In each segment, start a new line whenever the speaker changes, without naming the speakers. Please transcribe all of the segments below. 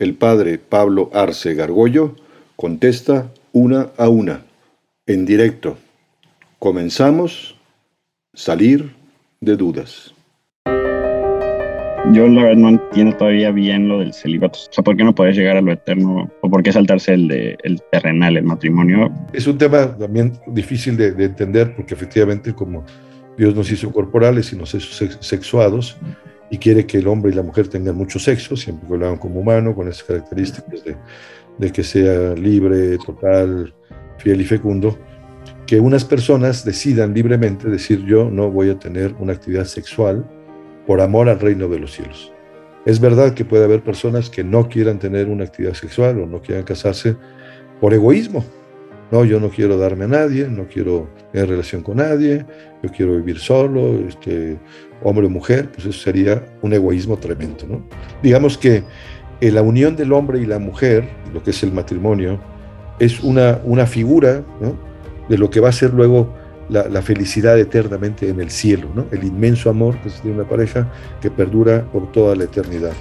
El padre Pablo Arce Gargollo contesta una a una, en directo. Comenzamos, salir de dudas.
Yo la verdad no entiendo todavía bien lo del celibato. O sea, ¿por qué no puedes llegar a lo eterno? ¿O por qué saltarse el, de, el terrenal, el matrimonio?
Es un tema también difícil de, de entender porque efectivamente como Dios nos hizo corporales y nos hizo sexuados, y quiere que el hombre y la mujer tengan mucho sexo, siempre que lo hagan como humano, con esas características de, de que sea libre, total, fiel y fecundo, que unas personas decidan libremente decir yo no voy a tener una actividad sexual por amor al reino de los cielos. Es verdad que puede haber personas que no quieran tener una actividad sexual o no quieran casarse por egoísmo, no, yo no quiero darme a nadie, no quiero tener relación con nadie, yo quiero vivir solo, este, hombre o mujer, pues eso sería un egoísmo tremendo, ¿no? Digamos que eh, la unión del hombre y la mujer, lo que es el matrimonio, es una, una figura de lo que va a ser luego la, la, felicidad eternamente en el cielo, ¿no? el inmenso amor que se tiene una pareja que perdura por toda la eternidad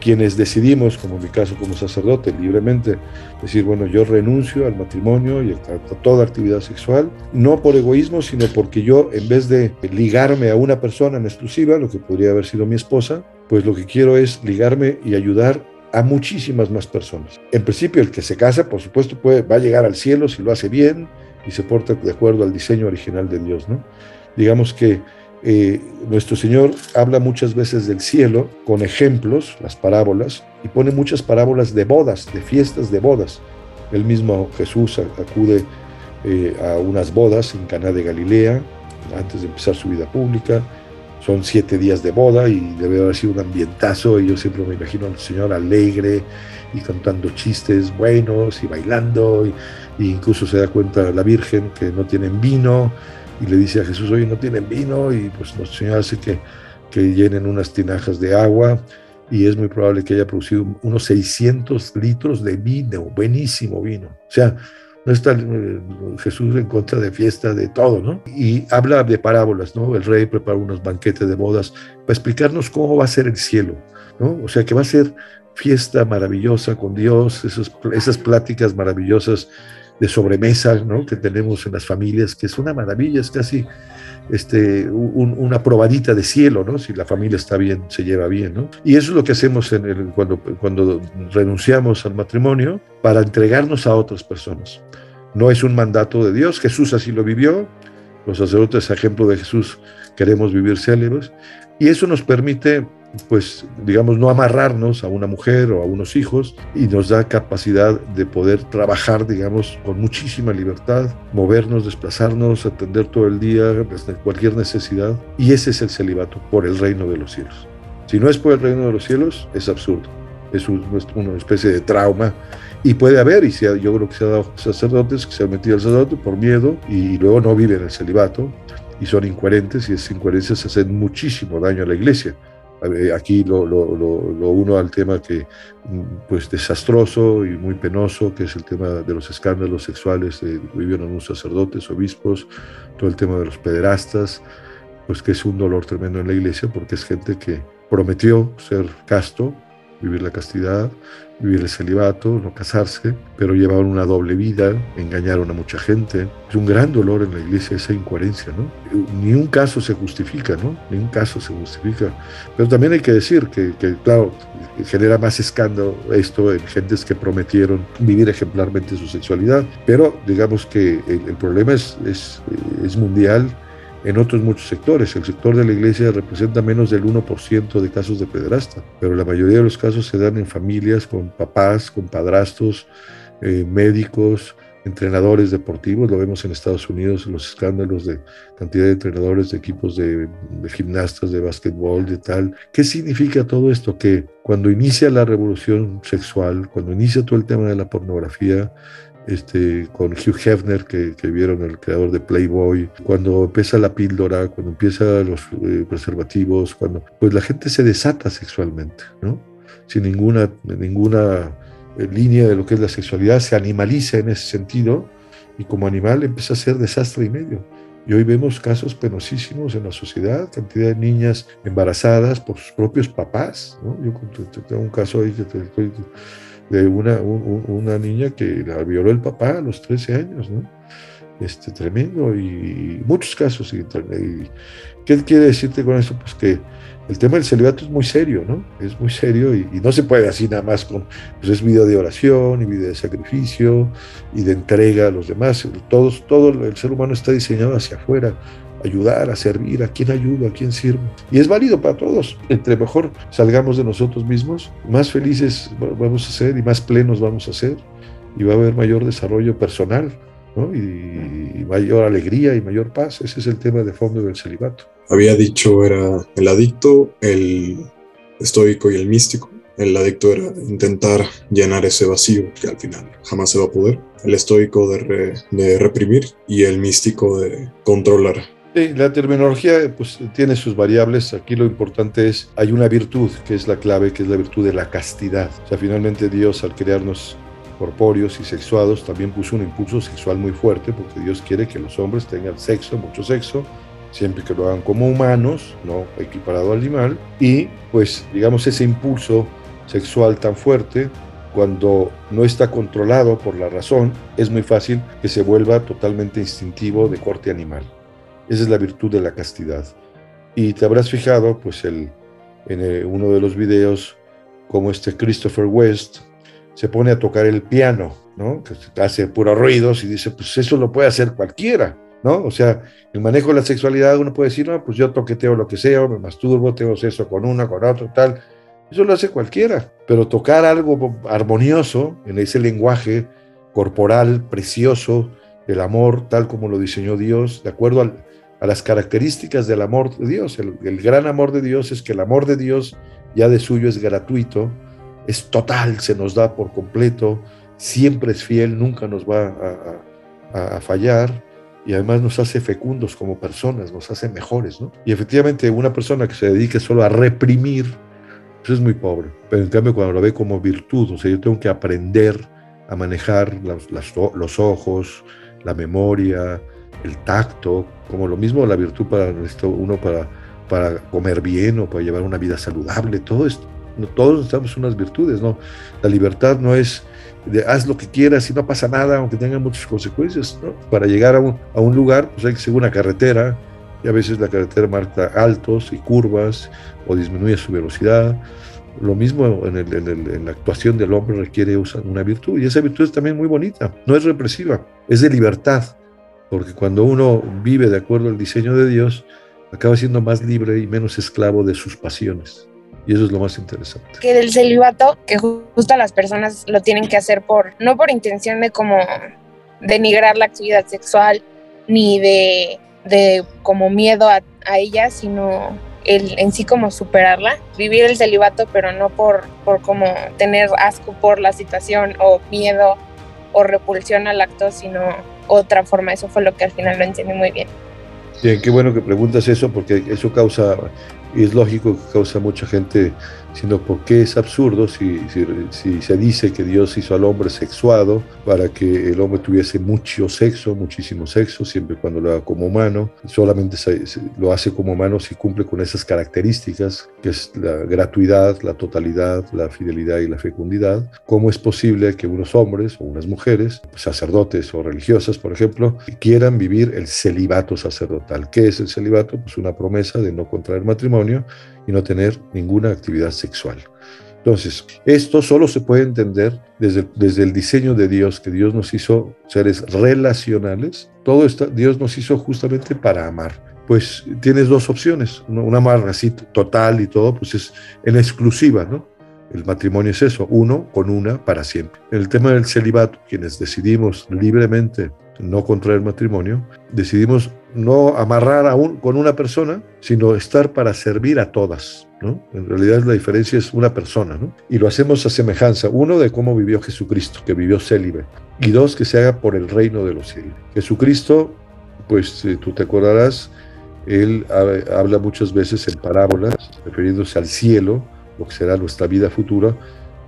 quienes decidimos, como en mi caso como sacerdote, libremente decir, bueno, yo renuncio al matrimonio y a, toda actividad sexual, no por egoísmo, sino porque yo, en vez de ligarme a una persona en exclusiva, lo que podría haber sido mi esposa, pues lo que quiero es ligarme y ayudar a muchísimas más personas. En principio, el que se casa, por supuesto, puede, va a llegar al cielo si lo hace bien y se porta de acuerdo al diseño original de Dios, ¿no? Digamos que eh, nuestro Señor habla muchas veces del cielo con ejemplos, las parábolas, y pone muchas parábolas de bodas, de fiestas de bodas. El mismo Jesús acude eh, a unas bodas en Caná de Galilea antes de empezar su vida pública. Son siete días de boda y debe haber sido un ambientazo. Y yo siempre me imagino al Señor alegre y cantando chistes buenos y bailando. Y, y incluso se da cuenta la Virgen que no tienen vino y le dice a Jesús, oye, no tienen vino, y pues nuestro Señor hace que, llenen unas tinajas de agua, y es muy probable que haya producido unos 600 litros de vino, buenísimo vino. O sea, no está eh, Jesús en contra de fiesta, de todo, ¿no? Y habla de parábolas, ¿no? El rey prepara unos banquetes de bodas para explicarnos cómo va a ser el cielo, ¿no? O sea, que va a ser fiesta maravillosa con Dios, esos, esas pláticas maravillosas de sobremesa ¿no? que tenemos en las familias, que es una maravilla, es casi este, una probadita de cielo, ¿no? si la familia está bien, se lleva bien. ¿no? Y eso es lo que hacemos en el, cuando, cuando renunciamos al matrimonio para entregarnos a otras personas. No es un mandato de Dios, Jesús así lo vivió, los sacerdotes, ejemplo de Jesús, queremos vivir célebres, y eso nos permite pues digamos, no amarrarnos a una mujer o a unos hijos y nos da capacidad de poder trabajar, digamos, con muchísima libertad, movernos, desplazarnos, atender todo el día, cualquier necesidad. Y ese es el celibato, por el reino de los cielos. Si no es por el reino de los cielos, es absurdo. Es una especie de trauma. Y puede haber, y yo creo que se ha dado sacerdotes que se han metido al sacerdote por miedo y luego no viven el celibato y son incoherentes y esas incoherencias hacen muchísimo daño a la iglesia. Aquí lo, lo, lo, uno al tema que pues desastroso y muy penoso que es el tema de los escándalos sexuales que vivieron unos sacerdotes obispos todo el tema de los pederastas pues que es un dolor tremendo en la iglesia porque es gente que prometió ser casto vivir la castidad, vivir el celibato, no casarse, pero llevaron una doble vida, engañaron a mucha gente. Es un gran dolor en la iglesia esa incoherencia, ¿no? Ni un caso se justifica, ¿no? Ni un caso se justifica. Pero también hay que decir que, claro, genera más escándalo esto en gentes que prometieron vivir ejemplarmente su sexualidad, pero digamos que el, el problema es, es, es mundial en otros muchos sectores. El sector de la iglesia representa menos del 1% de casos de pederasta, pero la mayoría de los casos se dan en familias con papás, con padrastros, eh, médicos, entrenadores deportivos, lo vemos en Estados Unidos, los escándalos de cantidad de entrenadores de equipos de, gimnastas, de básquetbol, de tal. ¿Qué significa todo esto? Que cuando inicia la revolución sexual, cuando inicia todo el tema de la pornografía, este, con Hugh Hefner, que, vieron el creador de Playboy, cuando empieza la píldora, cuando empiezan los eh, preservativos, cuando pues la gente se desata sexualmente, ¿no? Sin ninguna, ninguna línea de lo que es la sexualidad, se animaliza en ese sentido y como animal empieza a ser desastre y medio. Y hoy vemos casos penosísimos en la sociedad, cantidad de niñas embarazadas por sus propios papás. Yo tengo un caso ahí de una, una niña que la violó el papá a los 13 años. ¿no? Este, tremendo y muchos casos. Y, ¿Qué quiere decirte con eso? Pues que el tema del celibato es muy serio, ¿no? Es muy serio y, no se puede así nada más con, pues es vida de oración y vida de sacrificio y de entrega a los demás. Todos, todo el ser humano está diseñado hacia afuera, ayudar, a servir, a quién ayuda, a quién sirve. Y es válido para todos. Entre mejor salgamos de nosotros mismos, más felices vamos a ser y más plenos vamos a ser y va a haber mayor desarrollo personal. ¿no? y mayor alegría y mayor paz. Ese es el tema de fondo del celibato
había dicho era el adicto, el estoico y el místico. El adicto era intentar llenar ese vacío que al final jamás se va a poder. El estoico de, reprimir y el místico de controlar.
La terminología pues, tiene sus variables. Aquí lo importante es, hay una virtud que es la clave, que es la virtud de la castidad. O sea, finalmente Dios al crearnos corpóreos y sexuados también puso un impulso sexual muy fuerte porque Dios quiere que los hombres tengan sexo, mucho sexo, siempre que lo hagan como humanos, no equiparado al animal, y pues digamos ese impulso sexual tan fuerte, cuando no está controlado por la razón, es muy fácil que se vuelva totalmente instintivo de corte animal. Esa es la virtud de la castidad. Y te habrás fijado, pues, el, en eh, uno de los videos, como este Christopher West se pone a tocar el piano, ¿no? Que hace puros ruidos y dice, pues eso lo puede hacer cualquiera. ¿no? O sea, el manejo de la sexualidad, uno puede decir, no, pues yo toqueteo lo que sea, me masturbo, tengo sexo con una, con otro, tal. Eso lo hace cualquiera. Pero tocar algo armonioso en ese lenguaje corporal, precioso, del amor, tal como lo diseñó Dios, de acuerdo a las características del amor de Dios. El, gran amor de Dios es que el amor de Dios ya de suyo es gratuito, es total, se nos da por completo, siempre es fiel, nunca nos va a fallar y además nos hace fecundos como personas, nos hace mejores, ¿no? Y efectivamente una persona que se dedique solo a reprimir, pues es muy pobre, pero en cambio cuando lo ve como virtud, o sea, yo tengo que aprender a manejar los, ojos, la memoria, el tacto, como lo mismo la virtud para uno para, para comer bien o para llevar una vida saludable, todo esto. Todos necesitamos unas virtudes, ¿no? La libertad no es de haz lo que quieras y no pasa nada, aunque tenga muchas consecuencias. Para llegar a un, a un, lugar, pues hay que seguir una carretera, y a veces la carretera marca altos y curvas, o disminuye su velocidad. Lo mismo en, el, en, la actuación del hombre requiere una virtud, y esa virtud es también muy bonita, no es represiva, es de libertad, porque cuando uno vive de acuerdo al diseño de Dios, acaba siendo más libre y menos esclavo de sus pasiones. Y eso es lo más interesante.
Que del celibato, que justo las personas lo tienen que hacer por, no por intención de como denigrar la actividad sexual, ni de, de como miedo a, a ella, sino el, en sí como superarla, vivir el celibato, pero no por, por como tener asco por la situación o miedo o repulsión al acto, sino otra forma. Eso fue lo que al final lo entendí muy bien.
Bien, qué bueno que preguntas eso porque eso causa y es lógico que causa mucha gente sino porque es absurdo si, si, se dice que Dios hizo al hombre sexuado para que el hombre tuviese mucho sexo, muchísimo sexo, siempre cuando lo haga como humano. Solamente lo hace como humano si cumple con esas características, que es la gratuidad, la totalidad, la fidelidad y la fecundidad. ¿Cómo es posible que unos hombres o unas mujeres, sacerdotes o religiosas, por ejemplo, quieran vivir el celibato sacerdotal? ¿Qué es el celibato? Pues una promesa de no contraer matrimonio y no tener ninguna actividad sexual. Entonces, esto solo se puede entender desde, desde el diseño de Dios, que Dios nos hizo seres relacionales. Todo esto Dios nos hizo justamente para amar. Pues tienes dos opciones, una amar así total y todo, pues es en exclusiva, ¿no? El matrimonio es eso, uno con una para siempre. El tema del celibato, quienes decidimos libremente no contraer matrimonio, decidimos no amarrar aún con una persona, sino estar para servir a todas. ¿no? En realidad la diferencia es una persona, ¿no? Y lo hacemos a semejanza, uno, de cómo vivió Jesucristo, que vivió célibe, y dos, que se haga por el reino de los cielos. Jesucristo, pues eh, tú te acordarás, él habla muchas veces en parábolas, refiriéndose al cielo, lo que será nuestra vida futura,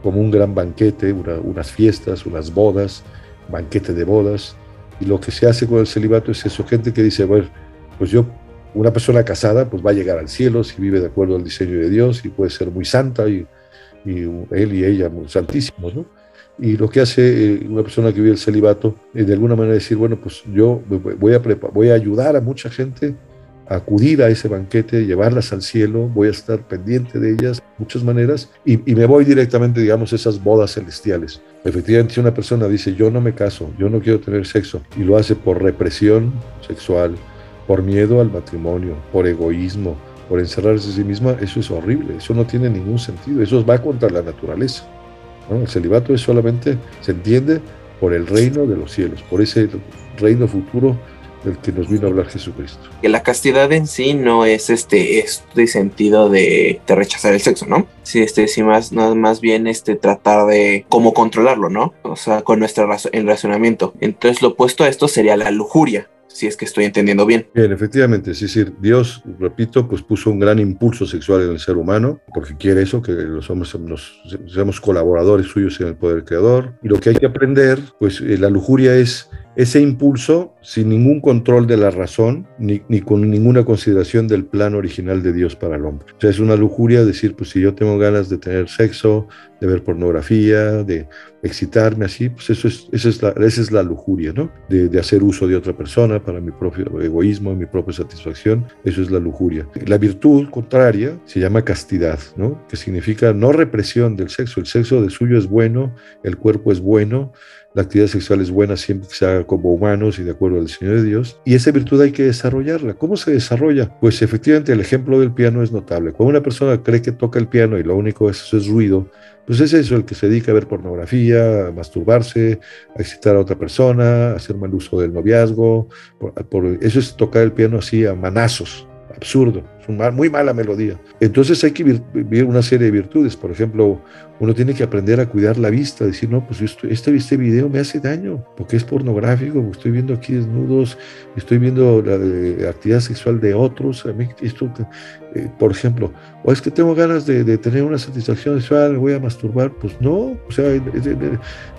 como un gran banquete, unas fiestas, unas bodas, banquete de bodas. Y lo que se hace con el celibato es eso, gente que dice, bueno, pues yo, una persona casada, pues va a llegar al cielo si vive de acuerdo al diseño de Dios y puede ser muy santa y, él y ella muy santísimos, ¿no? Y lo que hace eh, una persona que vive el celibato es de alguna manera decir, bueno, pues yo voy a, voy a ayudar a mucha gente acudir a ese banquete, llevarlas al cielo, voy a estar pendiente de ellas de muchas maneras y, me voy directamente, digamos, a esas bodas celestiales. Efectivamente, si una persona dice, yo no me caso, yo no quiero tener sexo, y lo hace por represión sexual, por miedo al matrimonio, por egoísmo, por encerrarse a sí misma, eso es horrible, eso no tiene ningún sentido, eso va contra la naturaleza. El celibato es solamente, se entiende, por el reino de los cielos, por ese reino futuro del que nos vino a hablar Jesucristo.
Que la castidad en sí no es este, este sentido de, rechazar el sexo, ¿no? Sí, este, sí más, no, más bien este, tratar de cómo controlarlo, ¿no? O sea, con nuestro el razonamiento. Entonces lo opuesto a esto sería la lujuria, si es que estoy entendiendo bien.
Bien, efectivamente, es decir, Dios, repito, pues puso un gran impulso sexual en el ser humano, porque quiere eso, que los hombres nos, seamos colaboradores suyos en el poder creador. Y lo que hay que aprender, pues eh, la lujuria es ese impulso sin ningún control de la razón ni, con ninguna consideración del plan original de Dios para el hombre. O sea, es una lujuria decir, pues si yo tengo ganas de tener sexo, de ver pornografía, de excitarme así, pues eso es, esa, es la, esa es la lujuria, ¿no? De, de, hacer uso de otra persona para mi propio egoísmo, mi propia satisfacción, eso es la lujuria. La virtud contraria se llama castidad, ¿no? Que significa no represión del sexo. El sexo de suyo es bueno, el cuerpo es bueno, la actividad sexual es buena siempre que se haga como humanos y de acuerdo al Señor de Dios. Y esa virtud hay que desarrollarla. ¿Cómo se desarrolla? Pues efectivamente el ejemplo del piano es notable. Cuando una persona cree que toca el piano y lo único es, es ruido, pues es eso, el que se dedica a ver pornografía, a masturbarse, a excitar a otra persona, a hacer mal uso del noviazgo. por, eso es tocar el piano así a manazos absurdo, es muy mala melodía. Entonces hay que vivir una serie de virtudes. Por ejemplo, uno tiene que aprender a cuidar la vista, decir, no, pues este, este video me hace daño, porque es pornográfico, estoy viendo aquí desnudos, estoy viendo la eh, actividad sexual de otros. Esto, eh, por ejemplo, o es que tengo ganas de, tener una satisfacción sexual, me voy a masturbar. Pues no, o sea,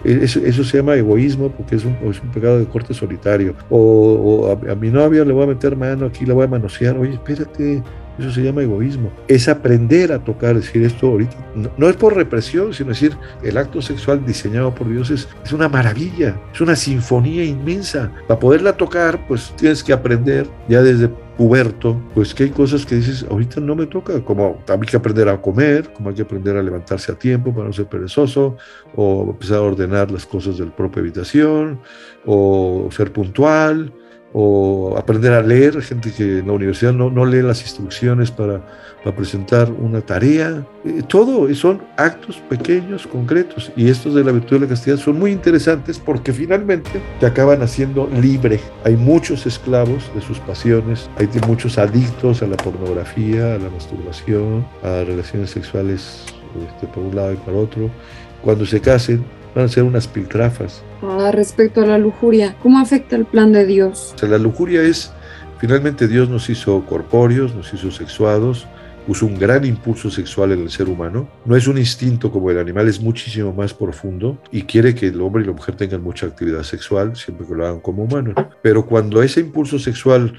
eso, se llama egoísmo porque es un, pecado de corte solitario. O, a, a mi novia le voy a meter mano aquí, le voy a manosear, oye, espérate eso se llama egoísmo. Es aprender a tocar, decir esto ahorita. No, es por represión, sino decir, el acto sexual diseñado por Dios es, es una maravilla, es una sinfonía inmensa. Para poderla tocar, pues tienes que aprender ya desde puberto, pues que hay cosas que dices, ahorita no me toca, como hay que aprender a comer, como hay que aprender a levantarse a tiempo para no ser perezoso, o empezar a ordenar las cosas de la propia habitación, o ser puntual, o aprender a leer, gente que en la universidad no, no lee las instrucciones para, para presentar una tarea. Eh, todo son actos pequeños, concretos, y estos de la virtud de la castidad son muy interesantes porque finalmente te acaban haciendo libre. Hay muchos esclavos de sus pasiones, hay muchos adictos a la pornografía, a la masturbación, a relaciones sexuales este, por un lado y por otro. Cuando se casen, van a ser unas piltrafas.
Ah, respecto a la lujuria, ¿cómo afecta el plan de Dios?
O sea, la lujuria es, finalmente Dios nos hizo corpóreos, nos hizo sexuados, puso un gran impulso sexual en el ser humano. No es un instinto como el animal, es muchísimo más profundo y quiere que el hombre y la mujer tengan mucha actividad sexual, siempre que lo hagan como humanos. Pero cuando ese impulso sexual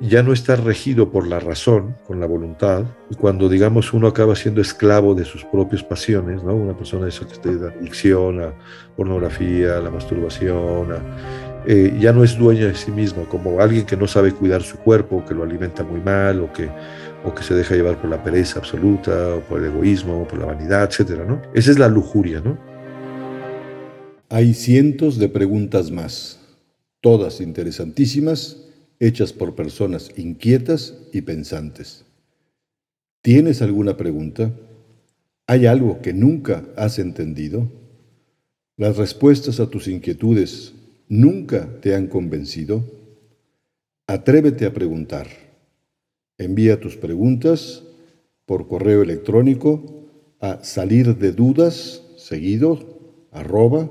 ya no está regido por la razón, con la voluntad, y cuando digamos uno acaba siendo esclavo de sus propias pasiones, ¿no? una persona esa que está de adicción a pornografía, a la masturbación, eh, ya no es dueña de sí misma, como alguien que no sabe cuidar su cuerpo, que lo alimenta muy mal, o que, o que se deja llevar por la pereza absoluta, o por el egoísmo, o por la vanidad, etc. ¿no? Esa es la lujuria. ¿no?
Hay cientos de preguntas más, todas interesantísimas hechas por personas inquietas y pensantes. ¿Tienes alguna pregunta?
¿Hay algo que nunca has entendido? ¿Las respuestas a tus inquietudes nunca te han convencido? Atrévete a preguntar. Envía tus preguntas por correo electrónico a salir de dudas seguido arroba.